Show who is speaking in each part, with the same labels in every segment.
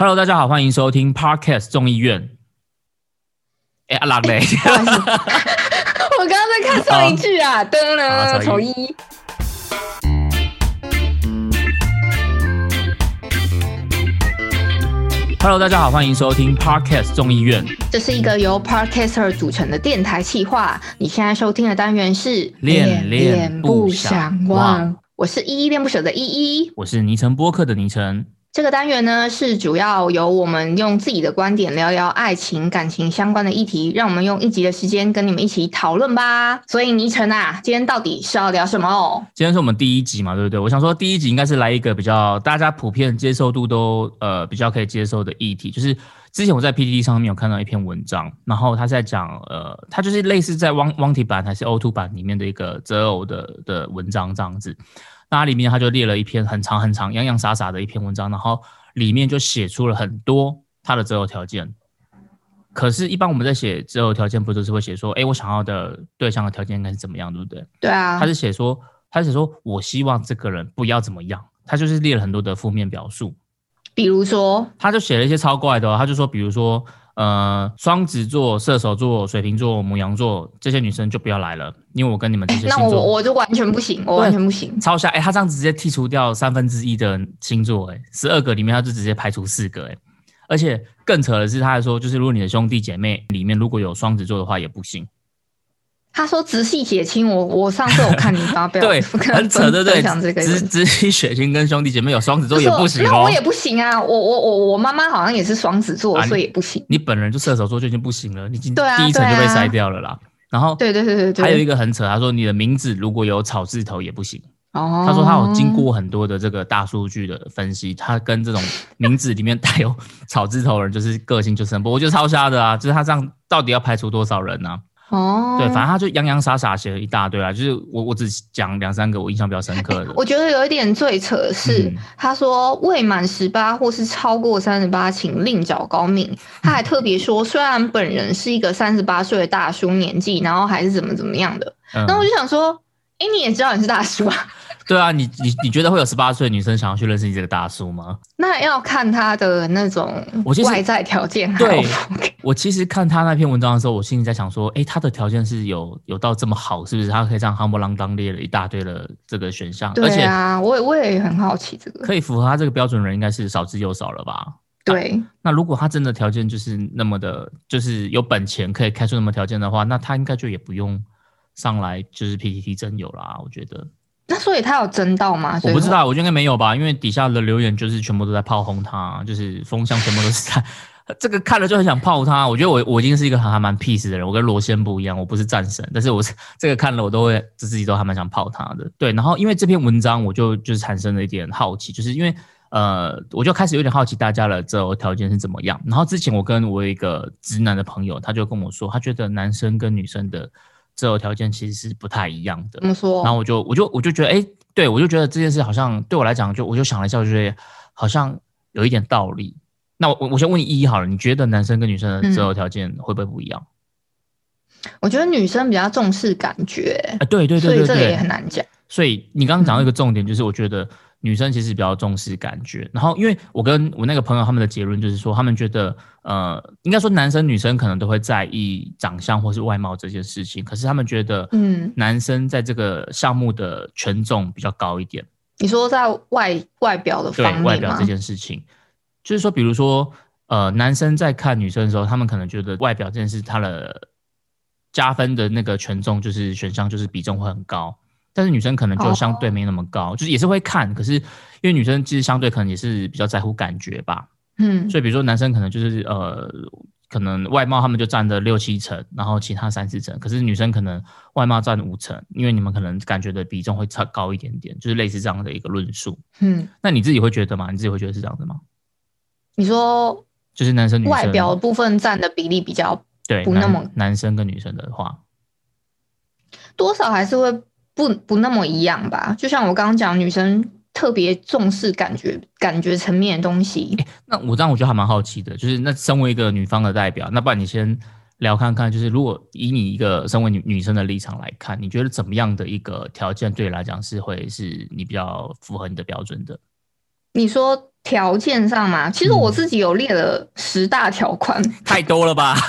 Speaker 1: Hello，大家好，欢迎收听 Podcast 众议院。哎，阿拉嘞，
Speaker 2: 我刚刚在看上一句啊，噔
Speaker 1: 好
Speaker 2: 噔，丑一
Speaker 1: ，Hello，大家好，欢迎收听 Podcast 众议院。
Speaker 2: 这是一个由 Podcaster 组成的电台企划。你现在收听的单元是
Speaker 1: 恋恋不想忘，
Speaker 2: 我是依依恋不舍的依依。
Speaker 1: 我是尼城播客的尼城。
Speaker 2: 这个单元呢，是主要由我们用自己的观点聊聊爱情、感情相关的议题，让我们用一集的时间跟你们一起讨论吧。所以倪晨啊，今天到底是要聊什么哦？
Speaker 1: 今天是我们第一集嘛，对不对？我想说第一集应该是来一个比较大家普遍接受度都呃比较可以接受的议题，就是之前我在 PPT 上面有看到一篇文章，然后他在讲呃，他就是类似在汪汪体版还是 O two 版里面的一个择偶的的文章这样子。那里面他就列了一篇很长很长、洋洋洒洒的一篇文章，然后里面就写出了很多他的择偶条件。可是，一般我们在写择偶条件，不都是会写说，哎，我想要的对象的条件应该是怎么样，对不对？
Speaker 2: 对啊
Speaker 1: 他，是写说，他是写说我希望这个人不要怎么样，他就是列了很多的负面表述，
Speaker 2: 比如说，
Speaker 1: 他就写了一些超怪的、哦，他就说，比如说，呃，双子座、射手座、水瓶座、母羊座这些女生就不要来了，因为我跟你们这些
Speaker 2: 那我
Speaker 1: 星座
Speaker 2: 我就完全不行，我完全不行。
Speaker 1: 超下，哎，他这样直接剔除掉三分之一的星座，哎，十二个里面他就直接排除四个，哎，而且更扯的是，他还说，就是如果你的兄弟姐妹里面如果有双子座的话，也不行。
Speaker 2: 他说直系血亲，我我上次我看你发表，
Speaker 1: 对，很扯，对不对直直系血亲跟兄弟姐妹有双子座也不行哦
Speaker 2: 那我。也不行啊，我我我我妈妈好像也是双子座，
Speaker 1: 啊
Speaker 2: 所以也不行。
Speaker 1: 你本人就射手座就已经不行了，你已经第一层就被筛掉了啦。然后
Speaker 2: 对对对对对，
Speaker 1: 还有一个很扯，他说你的名字如果有草字头也不行。
Speaker 2: 哦，
Speaker 1: 他说他有经过很多的这个大数据的分析，他跟这种名字里面带有草字头的人，就是个性就是很不，我觉得超瞎的啊！就是他这样到底要排除多少人呢、
Speaker 2: 哦，
Speaker 1: 对，反正他就洋洋洒洒写了一大堆啊，就是我我只讲两三个我印象比较深刻的。
Speaker 2: 我觉得有一点最扯的是，
Speaker 1: 嗯
Speaker 2: 他说未满十八或是超过三十八，请另找高明。他还特别说，虽然本人是一个三十八岁的大叔年纪，然后还是怎么怎么样的。
Speaker 1: 嗯
Speaker 2: 那我就想说，哎、你也知道你是大叔啊，
Speaker 1: 对啊，你你你觉得会有十八岁的女生想要去认识你这个大叔吗？
Speaker 2: 那要看他的那种外在条件还
Speaker 1: 对。我其实看他那篇文章的时候，我心里在想说，哎，他的条件是有有到这么好，是不是？他可以这样夯不啷当列了一大堆的这个选项，而且
Speaker 2: 对啊，我也我也很好奇这个。
Speaker 1: 可以符合他这个标准的人，应该是少之又少了吧？
Speaker 2: 对，
Speaker 1: 那如果他真的条件就是那么的，就是有本钱可以开出那么条件的话，那他应该就也不用上来就是 PPT 真有啦。我觉得
Speaker 2: 那所以他有争到吗？
Speaker 1: 我不知。道，我觉得应该没有吧，因为底下的留言就是全部都在炮轰他，就是风向全部都是在 这个看了就很想炮他。我觉得我我已经是一个还还蛮 peace 的人，我跟罗先不一样，我不是战神，但是我是 这个看了我都会自己都还蛮想炮他的。对，然后因为这篇文章，我就就是产生了一点好奇，就是因为呃，我就开始有点好奇大家的择偶条件是怎么样。然后之前我跟我一个直男的朋友，他就跟我说，他觉得男生跟女生的择偶条件其实是不太一样的
Speaker 2: 怎。么说？
Speaker 1: 然后我就我就我就觉得，哎、对我就觉得这件事好像对我来讲，就我就想了一下，我就觉得好像有一点道理。那我我我先问你一一好了，你觉得男生跟女生的择偶条件会不会不一样？
Speaker 2: 我觉得女生比较重视感觉，
Speaker 1: 啊、对对对对
Speaker 2: 所以这个也
Speaker 1: 对。
Speaker 2: 很难讲。
Speaker 1: 所以你刚刚讲到一个重点，就是我觉得女生其实比较重视感觉。然后因为我跟我那个朋友他们的结论就是说，他们觉得呃，应该说男生女生可能都会在意长相或是外貌这件事情，可是他们觉得
Speaker 2: 嗯，
Speaker 1: 男生在这个项目的权重比较高一点。
Speaker 2: 你说在外外表的方面吗
Speaker 1: 外表这？件事情，就是说，比如说，呃，男生在看女生的时候，他们可能觉得外表这件事，他的加分的那个权重就是选项就是比重会很高，但是女生可能就相对没那么高，就是也是会看，可是因为女生其实相对可能也是比较在乎感觉吧，
Speaker 2: 嗯，
Speaker 1: 所以比如说男生可能就是呃。可能外貌他们就占了六七成，然后其他三四成。可是女生可能外貌占五成，因为你们可能感觉的比重会差高一点点，就是类似这样的一个论述。
Speaker 2: 嗯，
Speaker 1: 那你自己会觉得吗？你自己会觉得是这样子吗？
Speaker 2: 你说
Speaker 1: 就是男生女生
Speaker 2: 外表部分占的比例比较
Speaker 1: 对
Speaker 2: 不那么
Speaker 1: 男生跟女生的话，
Speaker 2: 多少还是会不不那么一样吧？就像我刚刚讲，女生特别重视感觉感觉层面的东西。
Speaker 1: 那我这样我觉得还蛮好奇的，就是那身为一个女方的代表，那不然你先聊看看，就是如果以你一个身为女女生的立场来看，你觉得怎么样的一个条件对你来讲是会是你比较符合你的标准的？
Speaker 2: 你说条件上嘛，其实我自己有列了十大条款，
Speaker 1: 太多了吧？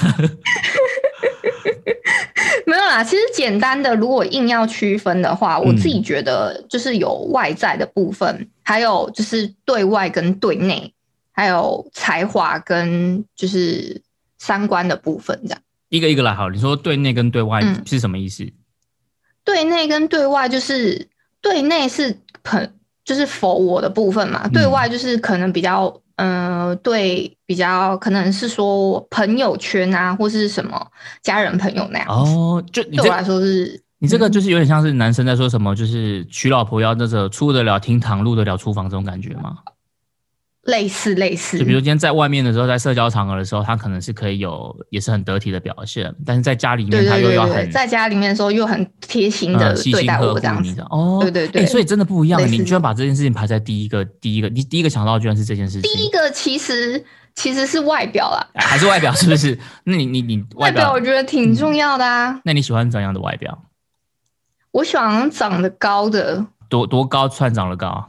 Speaker 2: 其实简单的，如果硬要区分的话，我自己觉得就是有外在的部分，还有就是对外跟对内，还有才华跟就是三观的部分，这样
Speaker 1: 一个一个来好。你说对内跟对外是什么意思？
Speaker 2: 对内跟对外就是对内是很就是否我的部分嘛，对外就是可能比较。嗯，对，比较可能是说朋友圈啊，或是什么家人朋友那样。
Speaker 1: 哦，就对
Speaker 2: 我来说是，
Speaker 1: 你这个就是有点像是男生在说什么，就是娶老婆要那个出得了厅堂，入得了厨房这种感觉吗？
Speaker 2: 类似类似，
Speaker 1: 就比如今天在外面的时候，在社交场合的时候，他可能是可以有，也是很得体的表现，但是在家里面他又要很
Speaker 2: 在家里面的时候又很贴心的对待我这样子。哦，对对对，
Speaker 1: 所以真的不一样。你居然把这件事情排在第一个，第一个，你第一个想到居然是这件事情。
Speaker 2: 第一个其实其实是外表啦，
Speaker 1: 还是外表是不是？那你你你
Speaker 2: 外表我觉得挺重要的啊。
Speaker 1: 那你喜欢怎样的外表？
Speaker 2: 我喜欢长得高的，
Speaker 1: 多多高算长得高？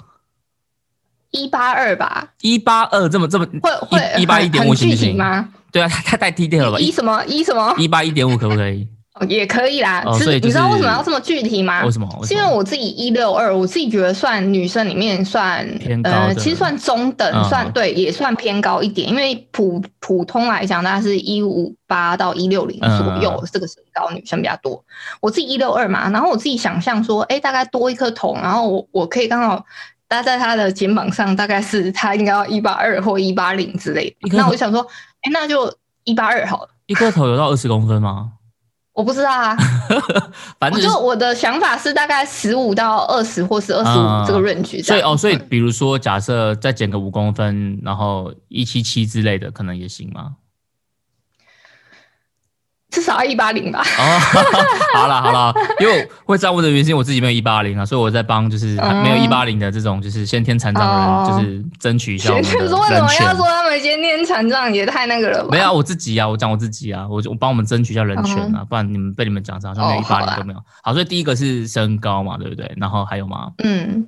Speaker 2: 一八二吧，
Speaker 1: 一八二这么这么
Speaker 2: 会会
Speaker 1: 一八一点五行不行
Speaker 2: 吗？
Speaker 1: 对啊，太太低调了吧？
Speaker 2: 一什么一什么？
Speaker 1: 一八一点五可不可以？
Speaker 2: 也可以啦。所以你知道为什么要这么具体吗？
Speaker 1: 为什么？
Speaker 2: 是因为我自己一六二，我自己觉得算女生里面算呃，其实算中等，算对，也算偏高一点。因为普普通来讲，大概是一五八到一六零左右这个身高女生比较多。我自己一六二嘛，然后我自己想象说，哎，大概多一颗头，然后我我可以刚好。搭在他的肩膀上，大概是他应该要一八二或一八零之类的。那我就想说，哎，那就一八二好了。
Speaker 1: 一颗头有到二十公分吗？
Speaker 2: 我不知道啊，
Speaker 1: 反正
Speaker 2: 就我的想法是大概十五到二十，或是二十五这个 range。
Speaker 1: 所以哦，所以比如说，假设再减个五公分，然后一七七之类的，可能也行吗？
Speaker 2: 至少要一八零吧。
Speaker 1: 哦，好了好了，因为会这样问的原因，我自己没有一八零啊，所以我在帮就是没有一八零的这种就是先天残障的人，就是争取一下我们的人
Speaker 2: 为什么要说他们先天残障也太那个了吧？
Speaker 1: 没有，我自己啊，我讲我自己啊，我我帮我们争取一下人权啊，不然你们被你们讲好像没有一八零都没有。好，所以第一个是身高嘛，对不对？然后还有吗？
Speaker 2: 嗯，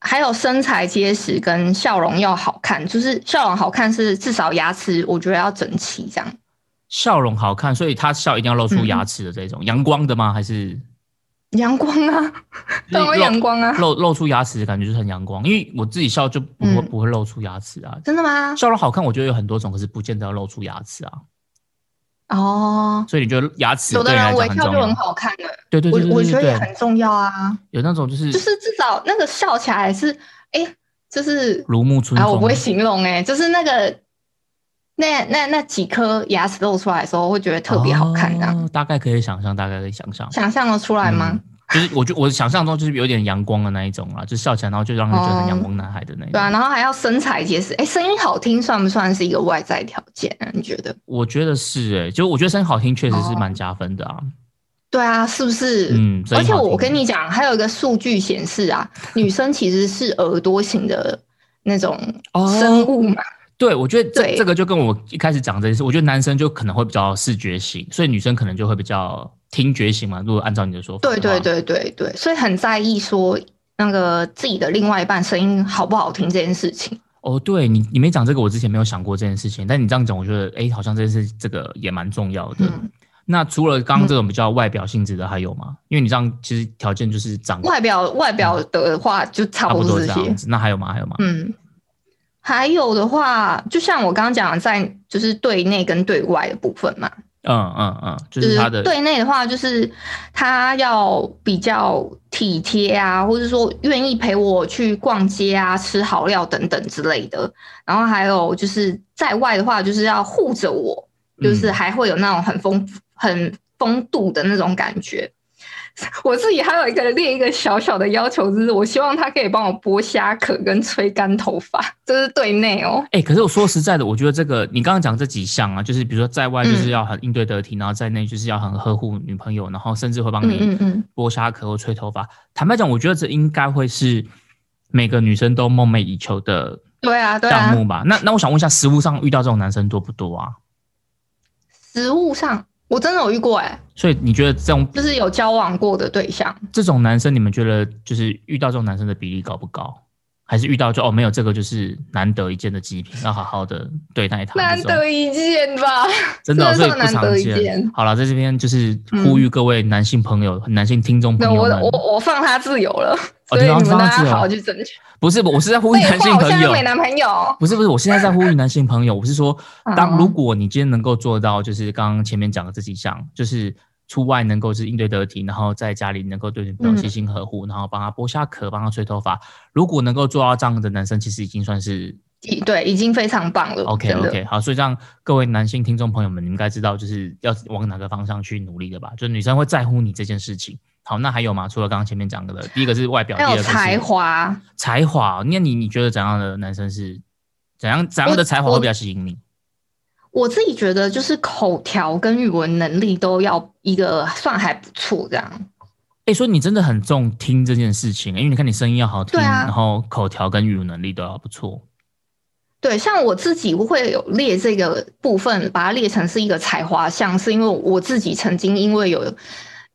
Speaker 2: 还有身材结实跟笑容要好看，就是笑容好看是至少牙齿我觉得要整齐这样。
Speaker 1: 笑容好看，所以他笑一定要露出牙齿的这种阳光的吗？还是
Speaker 2: 阳光啊？当然阳光啊！
Speaker 1: 露露出牙齿的感觉就是很阳光，因为我自己笑就不会不会露出牙齿啊。
Speaker 2: 真的吗？
Speaker 1: 笑容好看，我觉得有很多种，可是不见得要露出牙齿啊。
Speaker 2: 哦，
Speaker 1: 所以你觉得牙齿
Speaker 2: 有的人微
Speaker 1: 笑
Speaker 2: 就很好看的，
Speaker 1: 对对对，
Speaker 2: 我我觉得也很重要啊。
Speaker 1: 有那种就是
Speaker 2: 就是至少那个笑起来是哎，就是
Speaker 1: 如沐春风。
Speaker 2: 我不会形容哎，就是那个。那那那几颗牙齿露出来的时候，会觉得特别好看的。
Speaker 1: 大概可以想象，大概可以想象，
Speaker 2: 想象的出来吗？
Speaker 1: 就是我就我想象中就是有点阳光的那一种啊，就笑起来，然后就让人觉得很阳光男孩的那种。
Speaker 2: 对啊，然后还要身材结实，哎，声音好听算不算是一个外在条件？你觉得？
Speaker 1: 我觉得是哎，就我觉得声音好听确实是蛮加分的啊。
Speaker 2: 对啊，是不是？
Speaker 1: 嗯，
Speaker 2: 而且我跟你讲，还有一个数据显示啊，女生其实是耳朵型的那种生物嘛。
Speaker 1: 对，我觉得这这个就跟我一开始讲这件事，我觉得男生就可能会比较视觉型，所以女生可能就会比较听觉型嘛。如果按照你的说法，
Speaker 2: 对对对对对，所以很在意说那个自己的另外一半声音好不好听这件事情。
Speaker 1: 哦，对你你没讲这个，我之前没有想过这件事情，但你这样讲，我觉得哎，好像这件事这个也蛮重要的。那除了刚刚这种比较外表性质的，还有吗？因为你这样其实条件就是长
Speaker 2: 外表外表的话就差不多这
Speaker 1: 些。那还有吗？还有吗？
Speaker 2: 嗯。还有的话，就像我刚刚讲的，在就是对内跟对外的部分嘛。
Speaker 1: 嗯嗯嗯，就是他的
Speaker 2: 对内的话，就是他要比较体贴啊，或者说愿意陪我去逛街啊、吃好料等等之类的。然后还有就是在外的话，就是要护着我，就是还会有那种很风很风度的那种感觉。我自己还有一个另一个小小的要求，就是我希望他可以帮我剥虾壳跟吹干头发，这是对内哦。
Speaker 1: 哎，可是我说实在的，我觉得这个你刚刚讲这几项啊，就是比如说在外就是要很应对得体，然后在内就是要很呵护女朋友，然后甚至会帮你剥虾壳或吹头发。坦白讲，我觉得这应该会是每个女生都梦寐以求的
Speaker 2: 对啊
Speaker 1: 项目吧。那那我想问一下，实物上遇到这种男生多不多啊？
Speaker 2: 实物上。我真的有遇过哎，
Speaker 1: 所以你觉得这种
Speaker 2: 就是有交往过的对象，
Speaker 1: 这种男生你们觉得就是遇到这种男生的比例高不高？还是遇到就哦没有这个就是难得一见的极品，要好好的对待他。
Speaker 2: 难得一见吧，
Speaker 1: 真的，所以不
Speaker 2: 难得一
Speaker 1: 常见。
Speaker 2: 见。
Speaker 1: 好了，在这边就是呼吁各位男性朋友、男性听众朋友，
Speaker 2: 我我我放他自由了，所以你们大家好好去 争取。
Speaker 1: 不是，我是在呼吁男性朋友。
Speaker 2: 没男朋友。
Speaker 1: 不是不是，我现在在呼吁男性朋友，我是说，当如果你今天能够做到，就是刚刚前面讲的这几项，就是出外能够是应对得体，然后在家里能够对女朋友细心呵护，然后帮他剥下壳，帮他吹头发，如果能够做到这样的男生，其实已经算是。
Speaker 2: 对，已经非常棒了。
Speaker 1: OK OK，好，所以这样各位男性听众朋友们，你应该知道就是要往哪个方向去努力的吧？就女生会在乎你这件事情。好，那还有吗？除了刚刚前面讲的，第一个是外表，第二个
Speaker 2: 才华。
Speaker 1: 才华，那你你觉得怎样的男生是怎样怎样的才华会比较吸引你？
Speaker 2: 我自己觉得就是口条跟语文能力都要一个算还不错这样。
Speaker 1: 哎，说你真的很重听这件事情，因为你看你声音要好听，然后口条跟语文能力都要不错。
Speaker 2: 对，像我自己会有列这个部分，把它列成是一个才华项，是因为我自己曾经因为有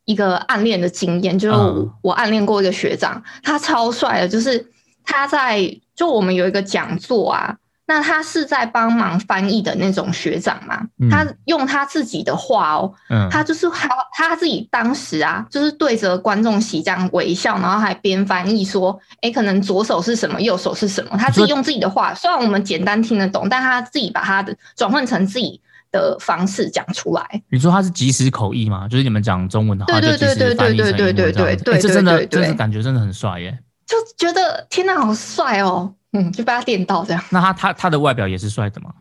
Speaker 2: 一个暗恋的经验，就是我暗恋过一个学长，他超帅的，就是他在就我们有一个讲座啊。那他是在帮忙翻译的那种学长嘛？他用他自己的话哦，他就是他他自己当时啊，就是对着观众席这样微笑，然后还边翻译说：“哎，可能左手是什么，右手是什么？”他自己用自己的话，虽然我们简单听得懂，但他自己把他的转换成自己的方式讲出来。
Speaker 1: 你说他是即时口译吗？就是你们讲中文的话，
Speaker 2: 对对对对对对对对对对，
Speaker 1: 这真的，真的感觉真的很帅耶！
Speaker 2: 就觉得天哪，好帅哦！嗯，就被他电到这样。
Speaker 1: 那他他他的外表也是帅的吗？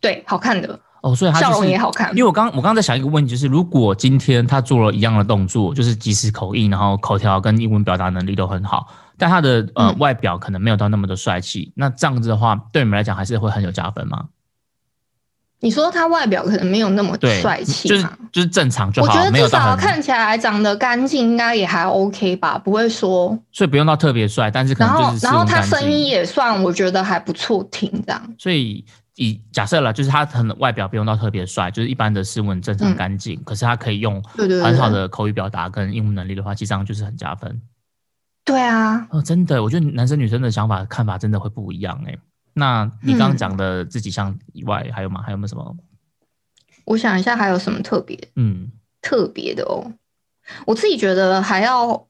Speaker 2: 对，好看的
Speaker 1: 哦，所以他
Speaker 2: 笑容也好看。
Speaker 1: 因为我刚我刚刚在想一个问题，就是如果今天他做了一样的动作，就是即时口译，然后口条跟英文表达能力都很好，但他的呃外表可能没有到那么的帅气，那这样子的话，对你们来讲还是会很有加分吗？
Speaker 2: 你说他外表可能没有那么帅气，
Speaker 1: 就是就是正常就好。
Speaker 2: 我觉得
Speaker 1: 至
Speaker 2: 少看起来长得干净，应该也还 OK 吧，不会说。
Speaker 1: 所以不用到特别帅，但是可能就是
Speaker 2: 然后他声音也算，我觉得还不错听这样。
Speaker 1: 所以以假设了，就是他可能外表不用到特别帅，就是一般的斯文、正常、干净，可是他可以用很好的口语表达跟英文能力的话，其实上就是很加分。
Speaker 2: 对啊，
Speaker 1: 哦，真的，我觉得男生女生的想法看法真的会不一样哎。那你刚刚讲的自己像以外，还有吗？还有没有什么？
Speaker 2: 我想一下，还有什么特别？
Speaker 1: 嗯，
Speaker 2: 特别的哦。我自己觉得还要，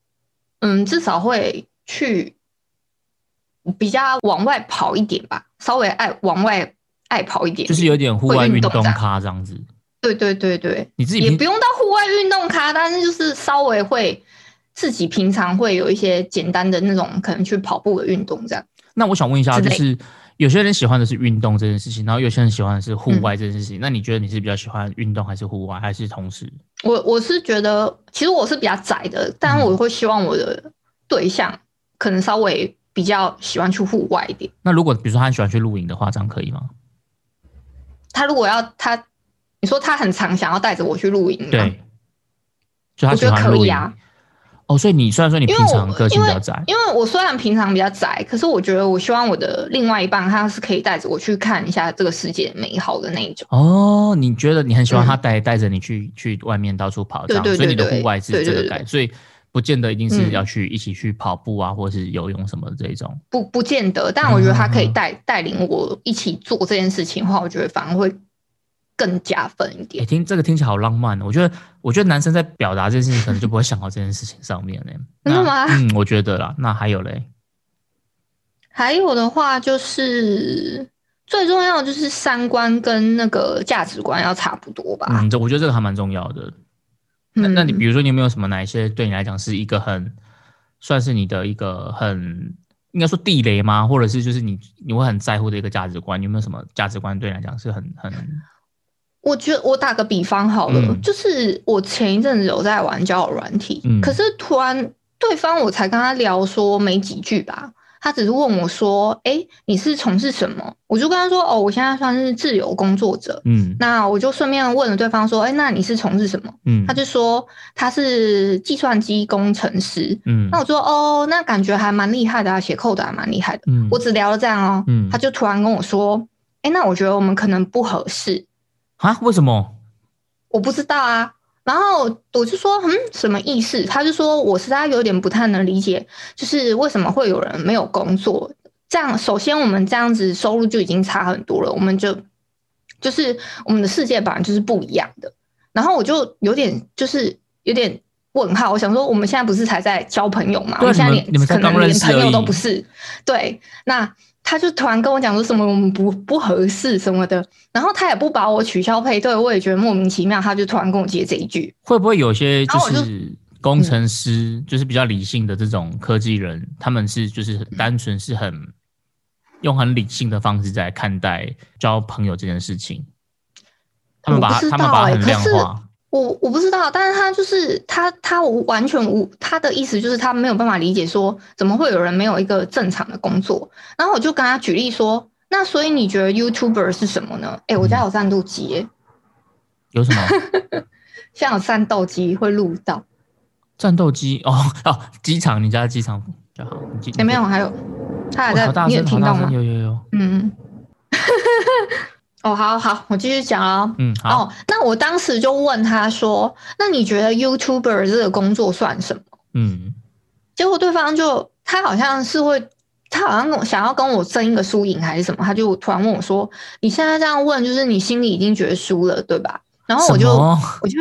Speaker 2: 嗯，至少会去比较往外跑一点吧，稍微爱往外爱跑一点，
Speaker 1: 就是有点户外运动咖这样子。
Speaker 2: 对对对对，
Speaker 1: 你自己
Speaker 2: 也不用到户外运动咖，但是就是稍微会自己平常会有一些简单的那种，可能去跑步的运动这样。
Speaker 1: 那我想问一下，就是。有些人喜欢的是运动这件事情，然后有些人喜欢的是户外这件事情。那你觉得你是比较喜欢运动还是户外，还是同时？
Speaker 2: 我我是觉得，其实我是比较窄的，但我会希望我的对象可能稍微比较喜欢去户外一点。
Speaker 1: 那如果比如说他喜欢去露营的话，这样可以吗？
Speaker 2: 他如果要他，你说他很常想要带着我去露营，
Speaker 1: 对，
Speaker 2: 我觉得可以啊。
Speaker 1: 哦，所以你虽然说你平常个性比较宅，
Speaker 2: 因为我虽然平常比较宅，可是我觉得我希望我的另外一半他是可以带着我去看一下这个世界美好的那一种。
Speaker 1: 哦，你觉得你很喜欢他带带着你去去外面到处跑，这样，所以你的户外是这个感，所以不见得一定是要去一起去跑步啊，或是游泳什么的这种。
Speaker 2: 不不见得，但我觉得他可以带带领我一起做这件事情的话，我觉得反而会。更加分一点。
Speaker 1: 听这个听起来好浪漫哦！我觉得，我觉得男生在表达这件事情，可能就不会想到这件事情上面嘞。
Speaker 2: 真的吗？
Speaker 1: 嗯，我觉得啦。那还有嘞？
Speaker 2: 还有的话，就是最重要的就是三观跟那个价值观要差不多吧。
Speaker 1: 嗯，这我觉得这个还蛮重要的。那那你比如说，你有没有什么哪一些对你来讲是一个很算是你的一个很应该说地雷吗？或者是就是你你会很在乎的一个价值观？有没有什么价值观对你来讲是很很？
Speaker 2: 我觉得我打个比方好了，就是我前一阵子有在玩交友软体，可是突然对方我才跟他聊说没几句吧，他只是问我说：“哎，你是从事什么？”我就跟他说：“哦，我现在算是自由工作者。”嗯，那我就顺便问了对方说：“哎，那你是从事什么？”嗯，他就说他是计算机工程师。嗯，那我说：“哦，那感觉还蛮厉害的啊，写 code 还蛮厉害的。”嗯，我只聊了这样哦。嗯，他就突然跟我说：“哎，那我觉得我们可能不合适。”
Speaker 1: 啊？为什么？
Speaker 2: 我不知道啊，然后我就说，嗯，什么意思？他就说，我实在有点不太能理解，就是为什么会有人没有工作？这样，首先我们这样子收入就已经差很多了，我们就就是我们的世界本来就是不一样的。然后我就有点就是有点问号，我想说，我们现在不是才在交朋友吗？我们现在连可能连朋友都不是。对，那。他就突然跟我讲说什么我们不不合适什么的，然后他也不把我取消配对，我也觉得莫名其妙。他就突然跟我接这一句，
Speaker 1: 会不会有些就是工程师，就是比较理性的这种科技人，他们是就是单纯是很用很理性的方式在看待交朋友这件事情，他们把他们把很量化。
Speaker 2: 我我不知道，但是他就是他，他完全无他的意思就是他没有办法理解说怎么会有人没有一个正常的工作。然后我就跟他举例说，那所以你觉得 YouTuber 是什么呢？哎，我家有战斗机，
Speaker 1: 有什么？
Speaker 2: 像有战斗机会录到
Speaker 1: 战斗机哦哦，机场你家的机场比较好。
Speaker 2: 也没有，还有他还在，你有听到吗？
Speaker 1: 有有有，
Speaker 2: 嗯。哦，好好，我继续讲
Speaker 1: 哦。嗯，好。
Speaker 2: 哦，那我当时就问他说：“那你觉得 YouTuber 这个工作算什么？”嗯，结果对方就他好像是会，他好像想要跟我争一个输赢还是什么，他就突然问我说：“你现在这样问，就是你心里已经觉得输了，对吧？”然后我就我就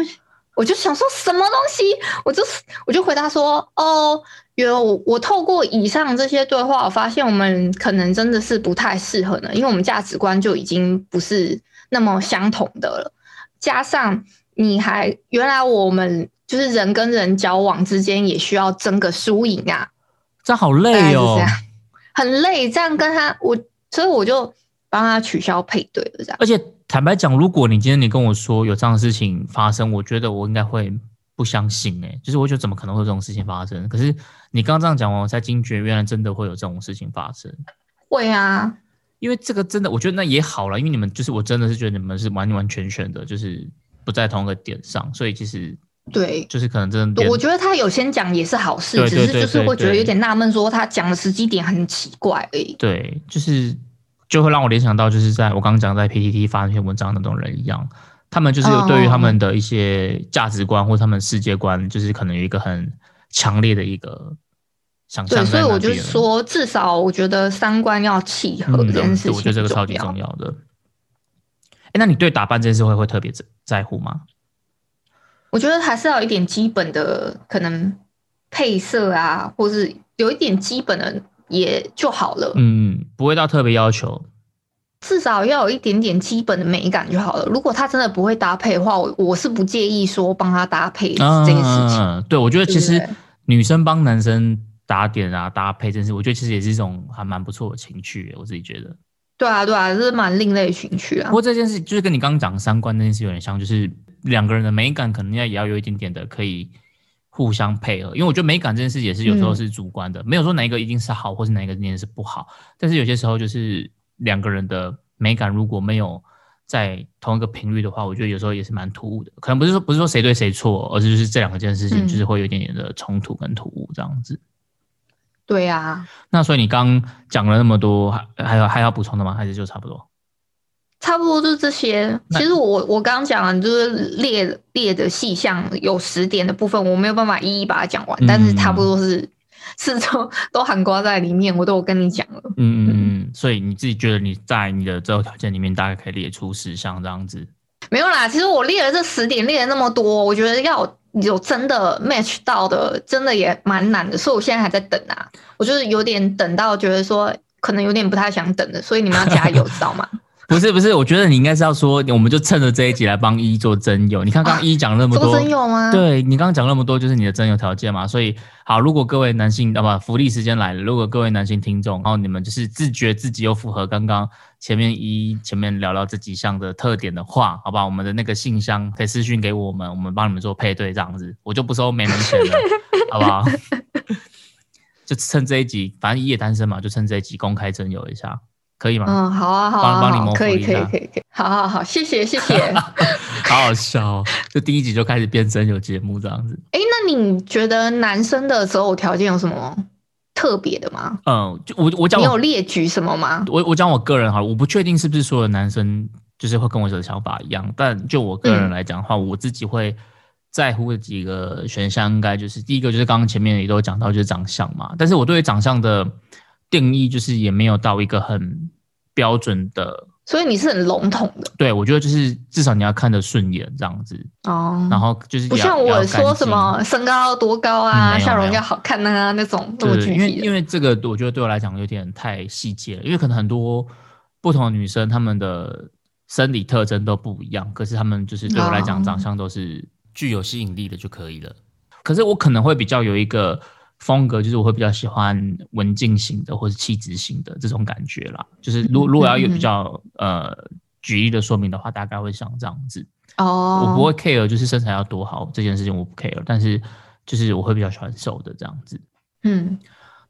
Speaker 2: 我就想说什么东西，我就我就回答说：“哦。”有我透过以上这些对话，我发现我们可能真的是不太适合呢，因为我们价值观就已经不是那么相同的了。加上你还原来我们就是人跟人交往之间也需要争个输赢啊，
Speaker 1: 这好累哦，
Speaker 2: 很累。这样跟他我，所以我就帮他取消配对了。这样，
Speaker 1: 而且坦白讲，如果你今天你跟我说有这样的事情发生，我觉得我应该会。不相信哎，就是我觉得怎么可能会有这种事情发生？可是你刚刚这样讲完，我才惊觉原来真的会有这种事情发生。
Speaker 2: 会啊，
Speaker 1: 因为这个真的，我觉得那也好了，因为你们就是我真的是觉得你们是完完全全的，就是不在同一个点上，所以其实
Speaker 2: 对，
Speaker 1: 就是可能真的。
Speaker 2: 我觉得他有先讲也是好事，只是就是会觉得有点纳闷，说他讲的时机点很奇怪而已。
Speaker 1: 对，就是就会让我联想到，就是在我刚刚讲在 PPT 发那篇文章那种人一样。他们就是有对于他们的一些价值观或他们世界观，就是可能有一个很强烈的一个想象。
Speaker 2: 对，所以我就说，至少我觉得三观要契合这件事情，
Speaker 1: 我觉得这个超级重要的。哎，那你对打扮这件事会会特别在在乎吗？
Speaker 2: 我觉得还是要一点基本的，可能配色啊，或是有一点基本的也就好了。
Speaker 1: 嗯，不会到特别要求。
Speaker 2: 至少要有一点点基本的美感就好了。如果他真的不会搭配的话，我我是不介意说帮他搭配这件事情。
Speaker 1: 对，我觉得其实女生帮男生打点啊、搭配，真是我觉得其实也是一种还蛮不错的情趣。我自己觉得。
Speaker 2: 对啊，对啊，这是蛮另类情趣啊。
Speaker 1: 不过这件事就是跟你刚刚讲三观那件事有点像，就是两个人的美感可能要也要有一点点的可以互相配合。因为我觉得美感这件事也是有时候是主观的，没有说哪一个一定是好，或是哪一个一定是不好。但是有些时候就是。两个人的美感如果没有在同一个频率的话，我觉得有时候也是蛮突兀的。可能不是说不是说谁对谁错，而是就是这两件事情就是会有一点点的冲突跟突兀这样子。
Speaker 2: 对呀。
Speaker 1: 那所以你刚讲了那么多，还还有还要补充的吗？还是就差不多？
Speaker 2: 差不多就是这些。其实我我刚刚讲了，就是列列的细项有十点的部分，我没有办法一一把它讲完，但是差不多是。四周都含刮在里面，我都有跟你讲了。
Speaker 1: 嗯嗯嗯，所以你自己觉得你在你的择偶条件里面大概可以列出十项这样子？
Speaker 2: 没有啦，其实我列了这十点，列了那么多，我觉得要有真的 match 到的，真的也蛮难的。所以我现在还在等啊，我就是有点等到觉得说可能有点不太想等的，所以你们要加油，知道吗？
Speaker 1: 不是不是，我觉得你应该是要说，我们就趁着这一集来帮一做真友。你看刚刚一讲那么多
Speaker 2: 真友吗？
Speaker 1: 对你刚刚讲那么多，就是你的真友条件嘛。所以好，如果各位男性，啊不，福利时间来了。如果各位男性听众，然后你们就是自觉自己又符合刚刚前面一前面聊聊这几项的特点的话，好吧，我们的那个信箱可以私讯给我们，我们帮你们做配对这样子，我就不收没人钱了，好不好？就趁这一集，反正一夜单身嘛，就趁这一集公开真友一下。可以吗？
Speaker 2: 嗯，好啊，好啊，帮你可以，可以，可以，可以，好好好，谢谢，谢谢，
Speaker 1: 好好笑哦，就第一集就开始变真有节目这样子。
Speaker 2: 哎，那你觉得男生的择偶条件有什么特别的吗？
Speaker 1: 嗯，就我我讲，
Speaker 2: 你有列举什么吗？
Speaker 1: 我我讲我个人哈，我不确定是不是所有男生就是会跟我的想法一样，但就我个人来讲的话，我自己会在乎的几个选项，应该就是第一个就是刚刚前面也都讲到，就是长相嘛。但是我对长相的定义就是也没有到一个很标准的，
Speaker 2: 所以你是很笼统的。
Speaker 1: 对我觉得就是至少你要看得顺眼这样子，
Speaker 2: 哦。
Speaker 1: 然后就是
Speaker 2: 不像我说什么身高多高啊，笑容要好看啊那种那么
Speaker 1: 对，因为这个我觉得对我来讲有点太细节了，因为可能很多不同的女生她们的生理特征都不一样，可是她们就是对我来讲
Speaker 2: 哦。
Speaker 1: 长相都是具有吸引力的就可以了。可是我可能会比较有一个风格，就是我会比较喜欢文静型的或是气质型的这种感觉啦。就是如如果要有比较呃举例的说明的话，大概会像这样子。
Speaker 2: 哦，
Speaker 1: 我不会 care 就是身材要多好这件事情我不 care，但是就是我会比较喜欢瘦的这样子。
Speaker 2: 嗯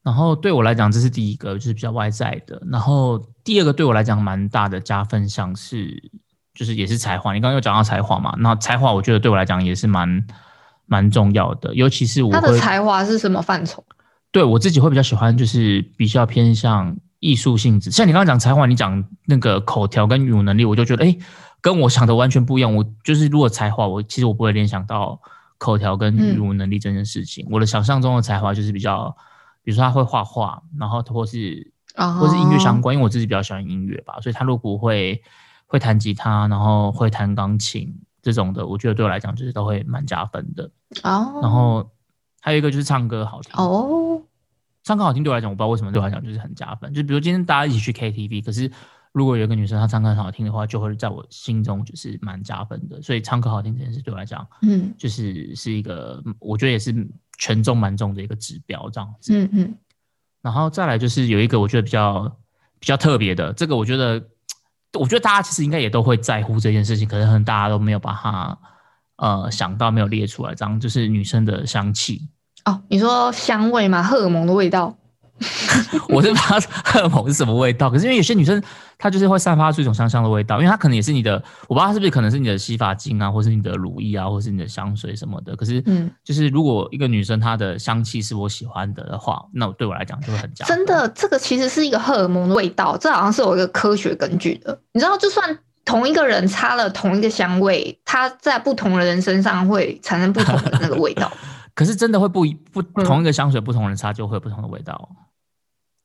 Speaker 1: 然后对我来讲，这是第一个，就是比较外在的。然后第二个对我来讲蛮大的加分项是，就是也是才华。你刚刚有讲到才华嘛？那才华我觉得对我来讲也是蛮蛮重要的，尤其是我
Speaker 2: 他的才华是什么范畴？
Speaker 1: 对我自己会比较喜欢，就是比较偏向艺术性质。像你刚刚讲才华，你讲那个口条跟语文能力，我就觉得哎，诶跟我想的完全不一样。我就是如果才华，我其实我不会联想到口条跟语文能力这件事情。我的想象中的才华就是比较，比如说他会画画，然后或是
Speaker 2: 哦，
Speaker 1: 或是音乐相关，因为我自己比较喜欢音乐吧，所以他如果会会弹吉他，然后会弹钢琴这种的，我觉得对我来讲就是都会蛮加分的。
Speaker 2: 哦，
Speaker 1: 然后还有一个就是唱歌好听，
Speaker 2: 哦，
Speaker 1: 唱歌好听对我来讲，我不知道为什么对我来讲就是很加分。就比如今天大家一起去 KTV，可是如果有一个女生她唱歌很好听的话，就会在我心中就是蛮加分的。所以唱歌好听这件事对我来讲，
Speaker 2: 嗯
Speaker 1: 就是是一个我觉得也是权重蛮重的一个指标这样子。
Speaker 2: 嗯嗯，
Speaker 1: 然后再来就是有一个我觉得比较比较特别的，这个我觉得我觉得大家其实应该也都会在乎这件事情，可是可能大家都没有把它呃想到，没有列出来。这样就是女生的香气。
Speaker 2: 哦，你说香味吗？荷尔蒙的味道？
Speaker 1: 我是不知道荷尔蒙是什么味道，可是因为有些女生她就是会散发出一种香香的味道，因为她可能也是你的，我不知道她是不是可能是你的洗发精啊，或是你的乳液啊，或是你的香水什么的。可是，
Speaker 2: 嗯，
Speaker 1: 就是如果一个女生她的香气是我喜欢的的话，那我对我来讲就会很加
Speaker 2: 真的，这个其实是一个荷尔蒙的味道，这好像是有一个科学根据的。你知道，就算同一个人擦了同一个香味，它在不同的人身上会产生不同的那个味道。
Speaker 1: 可是真的会不一不
Speaker 2: 嗯
Speaker 1: 同一个香水，不同人擦就会有不同的味道。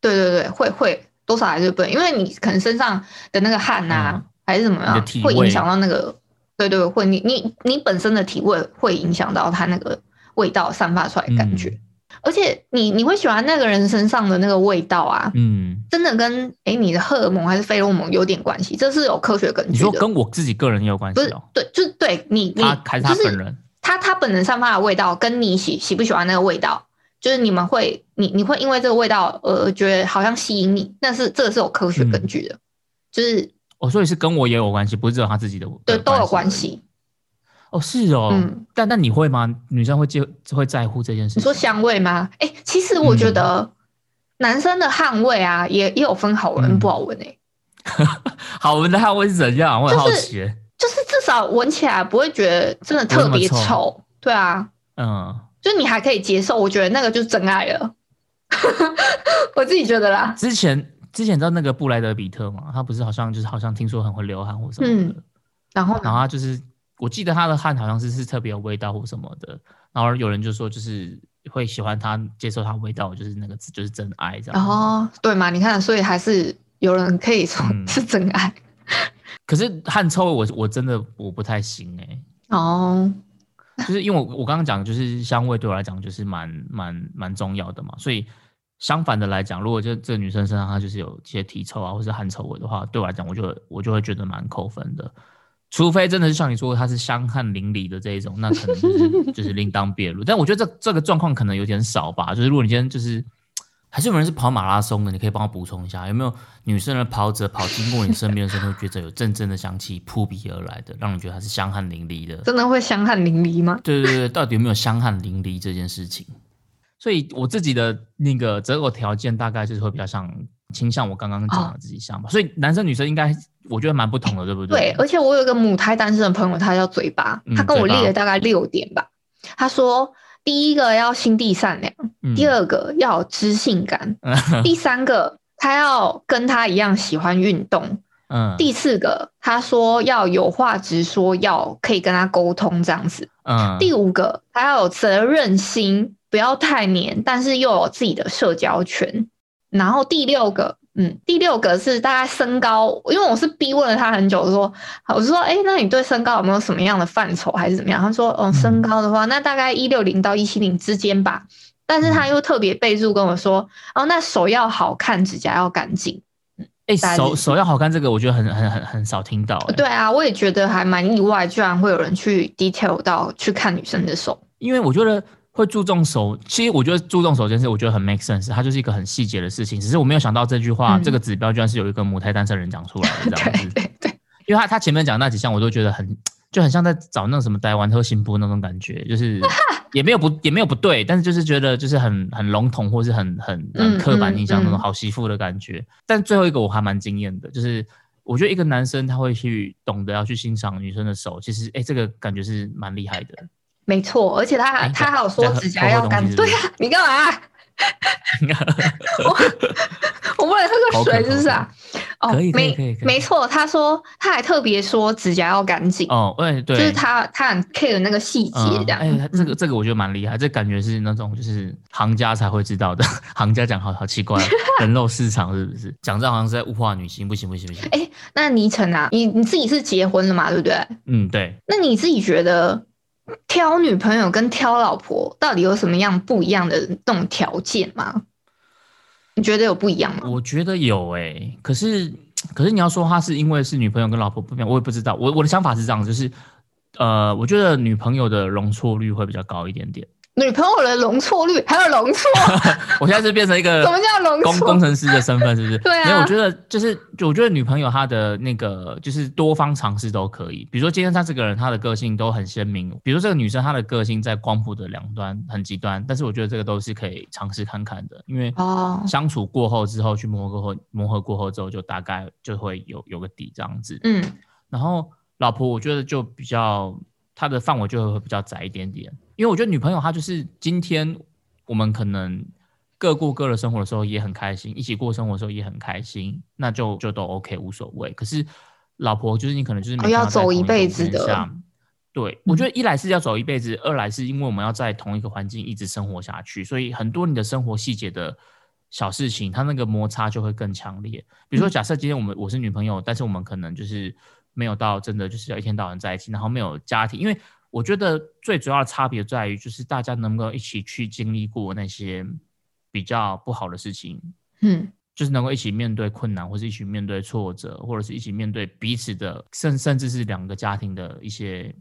Speaker 2: 对对对，会会多少还是不能，因为你可能身上的那个汗呐、
Speaker 1: 嗯
Speaker 2: 还是怎么样会影响到那个。对对，会你你你本身的体味会影响到它那个味道散发出来的感觉，
Speaker 1: 嗯
Speaker 2: 而且你你会喜欢那个人身上的那个味道啊，
Speaker 1: 嗯，
Speaker 2: 真的跟哎你的荷尔蒙还是费洛蒙有点关系，这是有科学根据
Speaker 1: 你说。跟我自己个人也有关系
Speaker 2: 不是。对，就是对你你
Speaker 1: 他还是他
Speaker 2: 就是
Speaker 1: 本人，
Speaker 2: 他他本人散发的味道，跟你喜喜不喜欢那个味道，就是你们会你你会因为这个味道呃觉得好像吸引你，但是这个是有科学根据的，就是
Speaker 1: 哦，所以是跟我也有关系，不是只有他自己的的
Speaker 2: 对都有关。系。
Speaker 1: 哦，是哦，
Speaker 2: 嗯
Speaker 1: 但但你会吗？女生会介会在乎这件事情？
Speaker 2: 你说香味吗？哎、其实我
Speaker 1: 嗯
Speaker 2: 觉得男生的汗味啊，也也有分好闻
Speaker 1: 嗯
Speaker 2: 不好闻诶、
Speaker 1: 好闻的汗味是怎样？我很好奇耶。
Speaker 2: 就是至少闻起来不会觉得真的特别臭。对啊，
Speaker 1: 嗯，
Speaker 2: 就你还可以接受，我觉得那个就是真爱了。我自己觉得啦，
Speaker 1: 之前之前你知道那个布莱德比特嘛？他不是好像就是好像听说很会流汗或什么的，
Speaker 2: 嗯然后
Speaker 1: 然后他就是我记得他的汗好像是是特别有味道或什么的，然后有人就说就是会喜欢他接受他味道，就是那个字就是真爱这样。
Speaker 2: 然后对嘛？你看，所以还是有人可以说
Speaker 1: 嗯
Speaker 2: 是真爱、
Speaker 1: 可是汗臭味我我真的我不太行哎、
Speaker 2: 哦。
Speaker 1: 就是因为我我刚刚讲，就是香味对我来讲就是蛮蛮蛮重要的嘛，所以相反的来讲，如果就这个女生身上她就是有一些体臭啊，或是汗臭味的话，对我来讲，我就我就会觉得蛮扣分的。除非真的是像你说，她是香汗淋漓的这一种，那可能就是 就是另当别论。但我觉得这这个状况可能有点少吧。就是如果你今天就是还是有人是跑马拉松的，你可以帮我补充一下，有没有女生的跑者跑经过你身边的时候，觉得有阵阵的香气扑鼻而来的，让你觉得她是香汗淋漓的？
Speaker 2: 真的会香汗淋漓吗？
Speaker 1: 对对对，到底有没有香汗淋漓这件事情？所以我自己的那个择偶条件大概就是会比较像倾向我刚刚讲的自己像吧。所以男生女生应该我觉得蛮不同的，对不
Speaker 2: 对，
Speaker 1: 对？
Speaker 2: 而且我有一个母胎单身的朋友，他叫嘴巴，
Speaker 1: 嗯
Speaker 2: 他跟我列了大概六点吧。他说，第一个要心地善良，
Speaker 1: 嗯
Speaker 2: 第二个要有知性感，第三个他要跟他一样喜欢运动，
Speaker 1: 嗯
Speaker 2: 第四个，他说要有话直说，要可以跟他沟通这样子。
Speaker 1: 嗯，
Speaker 2: 第五个，他要有责任心，不要太黏，但是又有自己的社交圈。然后第六个，嗯，第六个是大概身高，因为我是逼问了他很久，说，我是说，哎，那你对身高有没有什么样的范畴，还是怎么样？他说，哦，身高的话，那大概一六零到一七零之间吧。但是他又特别备注跟我说，哦，那手要好看，指甲要干净。
Speaker 1: 哎、手手要好看，这个我觉得很很很很少听到、欸。
Speaker 2: 对啊，我也觉得还蛮意外，居然会有人去 detail 到去看女生的手。
Speaker 1: 因为我觉得会注重手，其实我觉得注重手这件事，我觉得很 make sense，它就是一个很细节的事情。只是我没有想到这句话，
Speaker 2: 嗯
Speaker 1: 这个指标居然是有一个母胎单身人讲出来的这样子。
Speaker 2: 对对，
Speaker 1: 因为他他前面讲那几项，我都觉得很就很像在找那种什么台湾特新部那种感觉，就是 也没有不也没有不对，但是就是觉得就是很很笼统，或是很很刻板印象
Speaker 2: 嗯
Speaker 1: 那种
Speaker 2: 嗯
Speaker 1: 好媳妇的感觉。但最后一个我还蛮惊艳的，就是我觉得一个男生他会去懂得要去欣赏女生的手，其实哎、这个感觉是蛮厉害的。
Speaker 2: 没错，而且他还
Speaker 1: 哎
Speaker 2: 他还有说指甲要干对啊，你干嘛、我 我不能喝个水，是不是啊？哦，没没错，他说他还特别说指甲要干净，
Speaker 1: 哦，对对，
Speaker 2: 就是他他很 care 那个细节
Speaker 1: 嗯
Speaker 2: 这样。
Speaker 1: 哎、这个这个我觉得蛮厉害，这感觉是那种就是行家才会知道的。行家讲好好奇怪，人肉市场是不是？讲这好像是在物化女性，不行不行不行。
Speaker 2: 哎，那倪晨啊，你你自己是结婚了嘛，对不对？
Speaker 1: 嗯，对，
Speaker 2: 那你自己觉得挑女朋友跟挑老婆到底有什么样不一样的这种条件吗？你觉得有不一样吗？
Speaker 1: 我觉得有诶、可是可是你要说他是因为是女朋友跟老婆不一样，我也不知道。我我的想法是这样，就是呃，我觉得女朋友的容错率会比较高一点点。
Speaker 2: 女朋友的容错率还有容错，
Speaker 1: 我现在是变成一个
Speaker 2: 什么叫容
Speaker 1: 工工？程师的身份，是不是？
Speaker 2: 对啊
Speaker 1: 没有，我觉得就是，我觉得女朋友她的那个就是多方尝试都可以。比如说今天她这个人，她的个性都很鲜明。比如说这个女生，她的个性在光谱的两端很极端，但是我觉得这个都是可以尝试看看的，因为
Speaker 2: 哦
Speaker 1: 相处过后之后，去磨合过后，磨合过后之后，就大概就会有有个底这样子。
Speaker 2: 嗯，
Speaker 1: 然后老婆，我觉得就比较她的范围就会比较窄一点点，因为我觉得女朋友她就是今天我们可能各过各的生活的时候也很开心，一起过生活的时候也很开心，那就就都 OK 无所谓。可是老婆就是你可能就是每天
Speaker 2: 哦要走一辈子的。
Speaker 1: 对，我觉得一来是要走一辈子，二来是因为我们要在同一个环境一直生活下去，所以很多你的生活细节的小事情，它那个摩擦就会更强烈。比如说，
Speaker 2: 嗯
Speaker 1: 假设今天我们我是女朋友，但是我们可能就是没有到真的就是要一天到晚在一起，然后没有家庭，因为我觉得最主要的差别在于，就是大家能不能一起去经历过那些比较不好的事情，
Speaker 2: 嗯，
Speaker 1: 就是能够一起面对困难，或是一起面对挫折，或者是一起面对彼此的，甚甚至是两个家庭的一些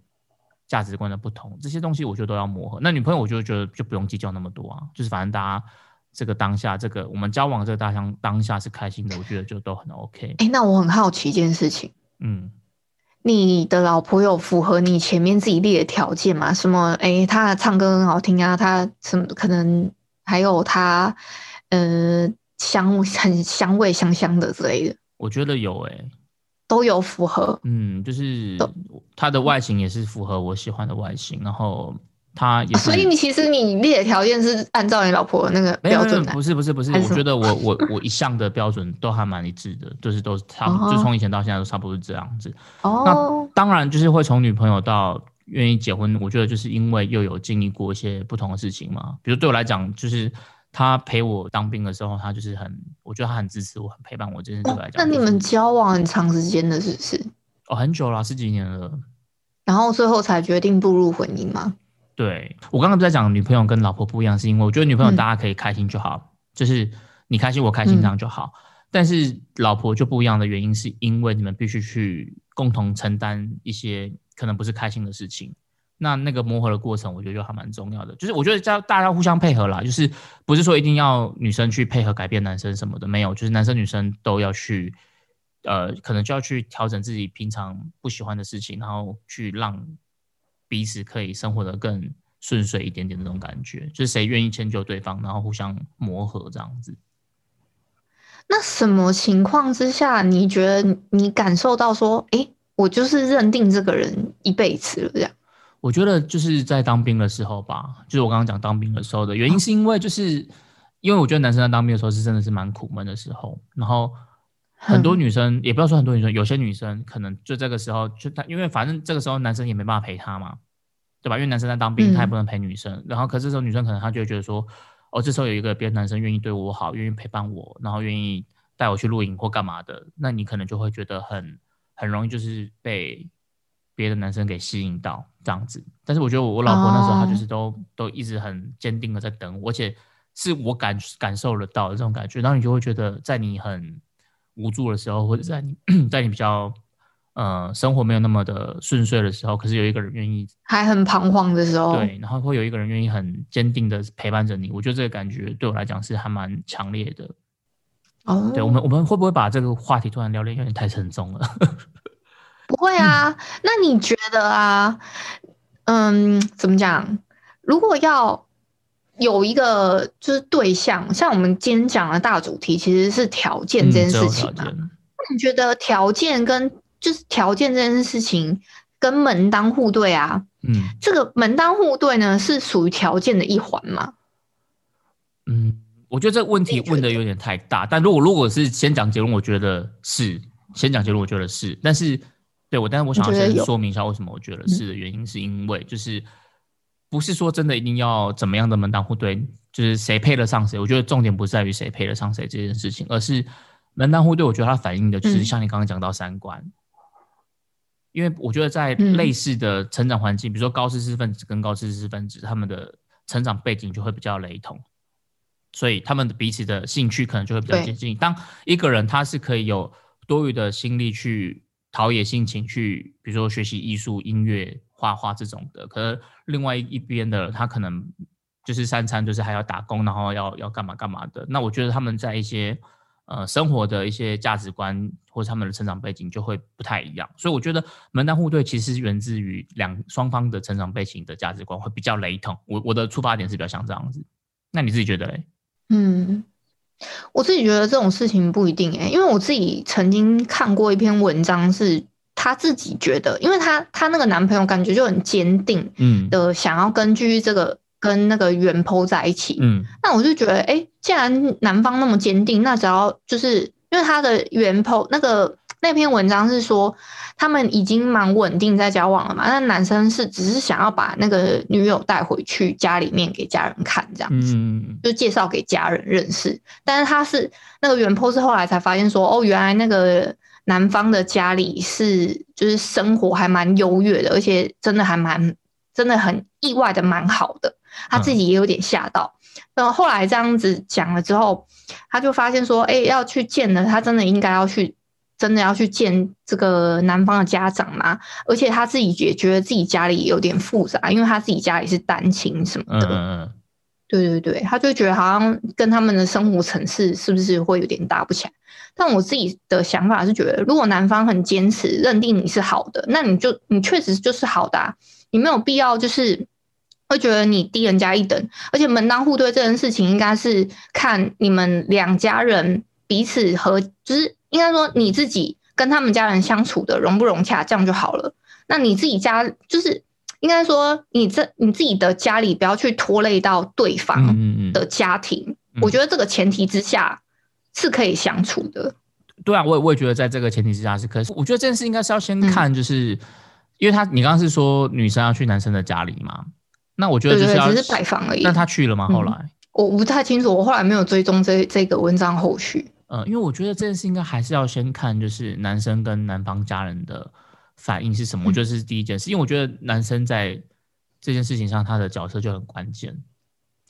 Speaker 1: 价值观的不同，这些东西我觉得都要磨合。那女朋友我就觉得就不用计较那么多啊，就是反正大家这个当下，这个我们交往这个大当当下是开心的，我觉得就都很 OK。
Speaker 2: 哎，那我很好奇一件事情，
Speaker 1: 嗯，
Speaker 2: 你的老婆有符合你前面自己列的条件吗？什么？哎，她唱歌很好听啊，她什么可能还有她，呃，香很香味香香的之类的，
Speaker 1: 我觉得有诶、
Speaker 2: 都有符合。
Speaker 1: 嗯，就是她的外形也是符合我喜欢的外形，然后她也是、
Speaker 2: 啊所以你其实你列的条件是按照你老婆那个标准
Speaker 1: 不。是不是不是，
Speaker 2: 是
Speaker 1: 我觉得我我 我一向的标准都还蛮一致的，就是都是差就从以前到现在都差不多是这样子。
Speaker 2: 哦，
Speaker 1: 当然，就是会从女朋友到愿意结婚，我觉得就是因为又有经历过一些不同的事情嘛。比如对我来讲，就是他陪我当兵的时候，他就是很，我觉得他很支持我，很陪伴我，这件事来
Speaker 2: 哦
Speaker 1: 讲、就是
Speaker 2: 那你们交往很长时间的，是不是？
Speaker 1: 哦很久了，十几年了。
Speaker 2: 然后最后才决定步入婚姻吗？
Speaker 1: 对我刚刚在讲女朋友跟老婆不一样，是因为我觉得女朋友
Speaker 2: 嗯
Speaker 1: 大家可以开心就好，就是你开心我开心
Speaker 2: 嗯
Speaker 1: 这样就好。但是老婆就不一样的原因，是因为你们必须去共同承担一些可能不是开心的事情。那那个磨合的过程，我觉得就还蛮重要的。就是我觉得叫大家互相配合啦，就是不是说一定要女生去配合改变男生什么的，没有，就是男生女生都要去，呃，可能就要去调整自己平常不喜欢的事情，然后去让彼此可以生活的更顺遂一点点的那种感觉，就是谁愿意迁就对方，然后互相磨合这样子。
Speaker 2: 那什么情况之下，你觉得你你感受到说，诶，我就是认定这个人一辈子了，这样？
Speaker 1: 我觉得就是在当兵的时候吧，就是我刚刚讲当兵的时候的原因，是因为就是因为我觉得男生在当兵的时候是真的是蛮苦闷的时候，然后很多女生也不要说很多女生，有些女生可能就这个时候就她，因为反正这个时候男生也没办法陪她嘛，对吧？因为男生在当兵，他也不能陪女生。然后可这时候女生可能她就会觉得说，哦，这时候有一个别的男生愿意对我好，愿意陪伴我，然后愿意带我去露营或干嘛的，那你可能就会觉得很很容易就是被别的男生给吸引到这样子。但是我觉得我老婆那时候她就是都都一直很坚定的在等我，而且是我感感受得到的这种感觉，然后你就会觉得在你很。无助的时候，或者在你 在你比较呃生活没有那么的顺遂的时候，可是有一个人愿意，
Speaker 2: 还很彷徨的时候，
Speaker 1: 对，然后会有一个人愿意很坚定的陪伴着你。我觉得这个感觉对我来讲是还蛮强烈的。
Speaker 2: 哦，
Speaker 1: 对我们我们会不会把这个话题突然聊的有点太沉重了？
Speaker 2: 不会啊，那你觉得啊？嗯，怎么讲？如果要。有一个就是对象，像我们今天讲的大主题其实是条件这件事情嘛。那你觉得条件跟就是条件这件事情跟门当户对啊？嗯，这个门当户对呢是属于条件的一环吗？
Speaker 1: 嗯，我觉得这个问题问的有点太大。但如果如果是先讲结论，我觉得是先讲结论，我觉得是。但是对我，但是我想要先说明一下为什么我觉得是的原因，是因为就是。不是说真的一定要怎么样的门当户对，就是谁配得上谁。我觉得重点不在于谁配得上谁这件事情，而是门当户对。我觉得它反映的就是像你刚刚讲到三观，因为我觉得在类似的成长环境，比如说高知识分子跟高知识分子，他们的成长背景就会比较雷同，所以他们的彼此的兴趣可能就会比较接近。当一个人他是可以有多余的心力去陶冶性情，去比如说学习艺术、音乐。画画这种的，可是另外一边的他可能就是三餐就是还要打工，然后要要干嘛干嘛的。那我觉得他们在一些呃生活的一些价值观或者他们的成长背景就会不太一样。所以我觉得门当户对其实源自于两双方的成长背景的价值观会比较雷同。我我的出发点是比较像这样子。那你自己觉得嘞？
Speaker 2: 嗯，我自己觉得这种事情不一定哎，因为我自己曾经看过一篇文章是。她自己觉得，因为她她那个男朋友感觉就很坚定，嗯，的想要根据这个跟那个原 po 在一起，嗯，那我就觉得，哎，既然男方那么坚定，那只要就是因为他的原 po 那个那篇文章是说他们已经蛮稳定在交往了嘛，那男生是只是想要把那个女友带回去家里面给家人看这样子，嗯，就介绍给家人认识，但是他是那个原 po 是后来才发现说，哦，原来那个。男方的家里是就是生活还蛮优越的，而且真的还蛮真的很意外的蛮好的，他自己也有点吓到。然后后来这样子讲了之后，他就发现说，哎，要去见了，他真的应该要去，真的要去见这个男方的家长嘛？而且他自己也觉得自己家里有点复杂，因为他自己家里是单亲什么的。嗯嗯。对对对，他就觉得好像跟他们的生活层次是不是会有点搭不起来？但我自己的想法是觉得，如果男方很坚持认定你是好的，那你就你确实就是好的，你没有必要就是会觉得你低人家一等。而且门当户对这件事情，应该是看你们两家人彼此和，就是应该说你自己跟他们家人相处的融不融洽，这样就好了。那你自己家就是。应该说，你这你自己的家里不要去拖累到对方的家庭。我觉得这个前提之下是可以相处的。
Speaker 1: 对啊，我也我也觉得在这个前提之下是可以。我觉得这件事应该是要先看，就是因为他你刚刚是说女生要去男生的家里嘛？那我觉得就是要
Speaker 2: 只是拜访而已。
Speaker 1: 那他去了吗？后来
Speaker 2: 我不太清楚，我后来没有追踪这这个文章后续。
Speaker 1: 呃，因为我觉得这件事应该还是要先看，就是男生跟男方家人的。反应是什么？我觉得是第一件事，因为我觉得男生在这件事情上他的角色就很关键，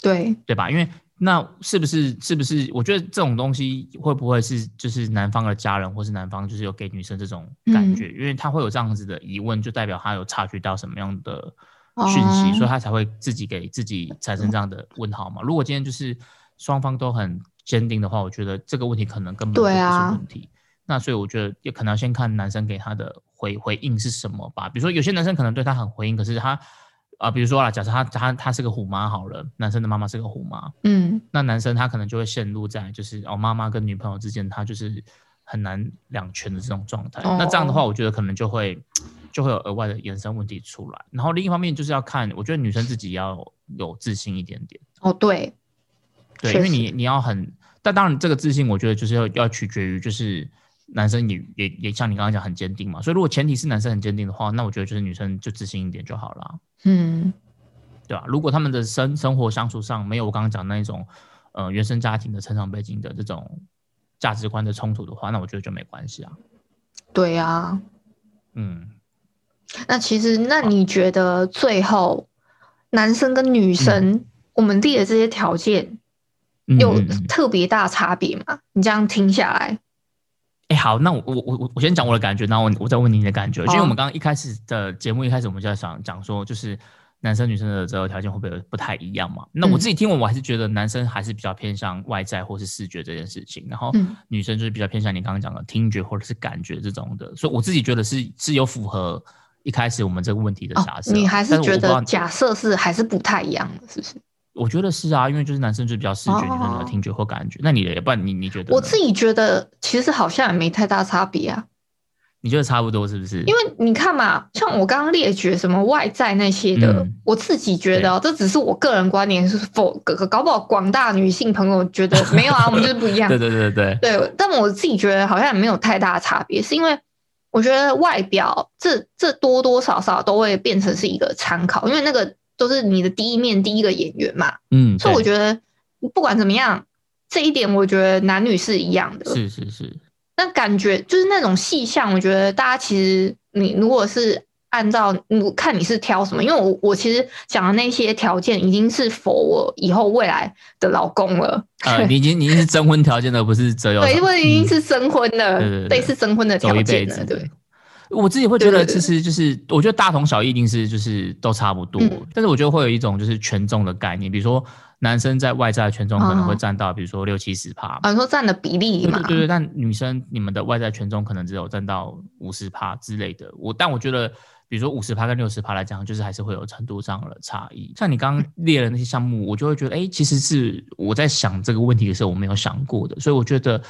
Speaker 2: 对
Speaker 1: 对吧？因为那是不是是不是？我觉得这种东西会不会是就是男方的家人或是男方就是有给女生这种感觉？因为他会有这样子的疑问，就代表他有察觉到什么样的讯息，所以他才会自己给自己产生这样的问号嘛。如果今天就是双方都很坚定的话，我觉得这个问题可能根本就不是问题。那所以我觉得也可能要先看男生给他的回回应是什么吧。比如说有些男生可能对他很回应，可是他啊，比如说啦，假设他他他是个虎妈好了，男生的妈妈是个虎妈，嗯，那男生他可能就会陷入在就是哦妈妈跟女朋友之间，他就是很难两全的这种状态。那这样的话，我觉得可能就会就会有额外的延伸问题出来。然后另一方面就是要看，我觉得女生自己要有自信一点点。
Speaker 2: 哦，对，
Speaker 1: 对，因为你你要很，但当然这个自信，我觉得就是要要取决于就是。男生也也也像你刚刚讲很坚定嘛，所以如果前提是男生很坚定的话，那我觉得就是女生就自信一点就好了，
Speaker 2: 嗯，
Speaker 1: 对吧？如果他们的生生活相处上没有我刚刚讲那一种呃原生家庭的成长背景的这种价值观的冲突的话，那我觉得就没关系啊。
Speaker 2: 对呀。
Speaker 1: 嗯，
Speaker 2: 那其实那你觉得最后男生跟女生我们列的这些条件有特别大差别吗？你这样听下来，
Speaker 1: 哎、好，那我我我我我先讲我的感觉，然后我我再问你的感觉，因为我们刚刚一开始的节目一开始我们就在想讲说，就是男生女生的择偶条件会不会不太一样嘛？那我
Speaker 2: 嗯。
Speaker 1: 自己听完，我还是觉得男生还是比较偏向外在或是视觉这件事情，然后
Speaker 2: 嗯。
Speaker 1: 女生就是比较偏向你刚刚讲的听觉或者是感觉这种的，所以我自己觉得是是有符合一开始我们这个问题的
Speaker 2: 哦
Speaker 1: 假设，，
Speaker 2: 你还是觉得假设是还是不太一样的，是不是？
Speaker 1: 我觉得是啊，因为就是男生就比较视觉，女生比较
Speaker 2: 哦
Speaker 1: 听觉或感觉，那你的也不然你你觉得？
Speaker 2: 我自己觉得其实好像也没太大差别啊，
Speaker 1: 你觉得差不多是不是？
Speaker 2: 因为你看嘛，像我刚刚列举什么外在那些的，
Speaker 1: 嗯
Speaker 2: 我自己觉得、哦、这只是我个人观点，是否搞搞不好广大女性朋友觉得没有啊，我们就是不一样。
Speaker 1: 对对对对对，
Speaker 2: 对，但我自己觉得好像也没有太大的差别，是因为我觉得外表这这多多少少都会变成是一个参考，因为那个都是你的第一面第一个演员嘛，
Speaker 1: 嗯，
Speaker 2: 所以我觉得不管怎么样，这一点我觉得男女是一样的。
Speaker 1: 是是是，
Speaker 2: 那感觉就是那种细项，我觉得大家其实你如果是按照你看你是挑什么，因为我我其实讲的那些条件已经是否我以后未来的老公了，
Speaker 1: 呃，你已经你已经是征婚条件了，不是择友
Speaker 2: 对，因为已经
Speaker 1: 嗯
Speaker 2: 是征婚的，
Speaker 1: 对对对
Speaker 2: 类似征婚的条件了，对。。
Speaker 1: 我自己会觉得，其实就是我觉得大同小异，一定是就是都差不多。
Speaker 2: 嗯
Speaker 1: 但是我觉得会有一种就是权重的概念，比如说男生在外在的权重可能会
Speaker 2: 哦
Speaker 1: 占到，比如说六七十趴。
Speaker 2: 啊，你说占的比例嘛？
Speaker 1: 对对但女生你们的外在权重可能只有占到五十趴之类的。我但我觉得，比如说五十趴跟六十趴来讲，就是还是会有程度上的差异。像你刚刚列的那些项目，我就会觉得，哎，其实是我在想这个问题的时候，我没有想过的。所以我觉得，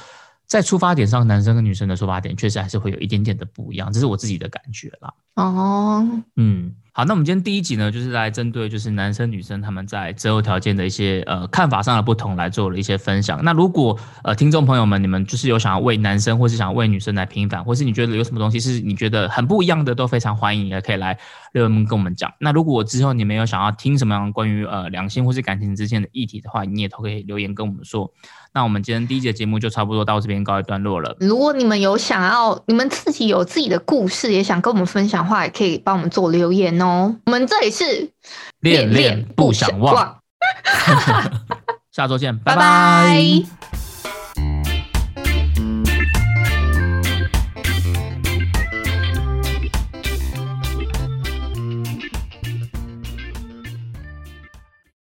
Speaker 1: 在出发点上，男生跟女生的出发点确实还是会有一点点的不一样，这是我自己的感觉啦。
Speaker 2: 哦，
Speaker 1: 嗯，好，那我们今天第一集呢，就是来针对就是男生女生他们在择偶条件的一些呃看法上的不同来做了一些分享。那如果呃听众朋友们你们就是有想要为男生或是想要为女生来平反，或是你觉得有什么东西是你觉得很不一样的，都非常欢迎，也可以来留言跟我们讲。那如果之后你们有想要听什么样关于呃两性或是感情之间的议题的话，你也都可以留言跟我们说。那我们今天第一节节目就差不多到这边告一段落了。
Speaker 2: 如果你们有想要，你们自己有自己的故事，也想跟我们分享的话，也可以帮我们做留言哦哦。我们这里是
Speaker 1: 恋恋不想忘，下周见，拜
Speaker 2: 拜。
Speaker 1: 拜
Speaker 2: 拜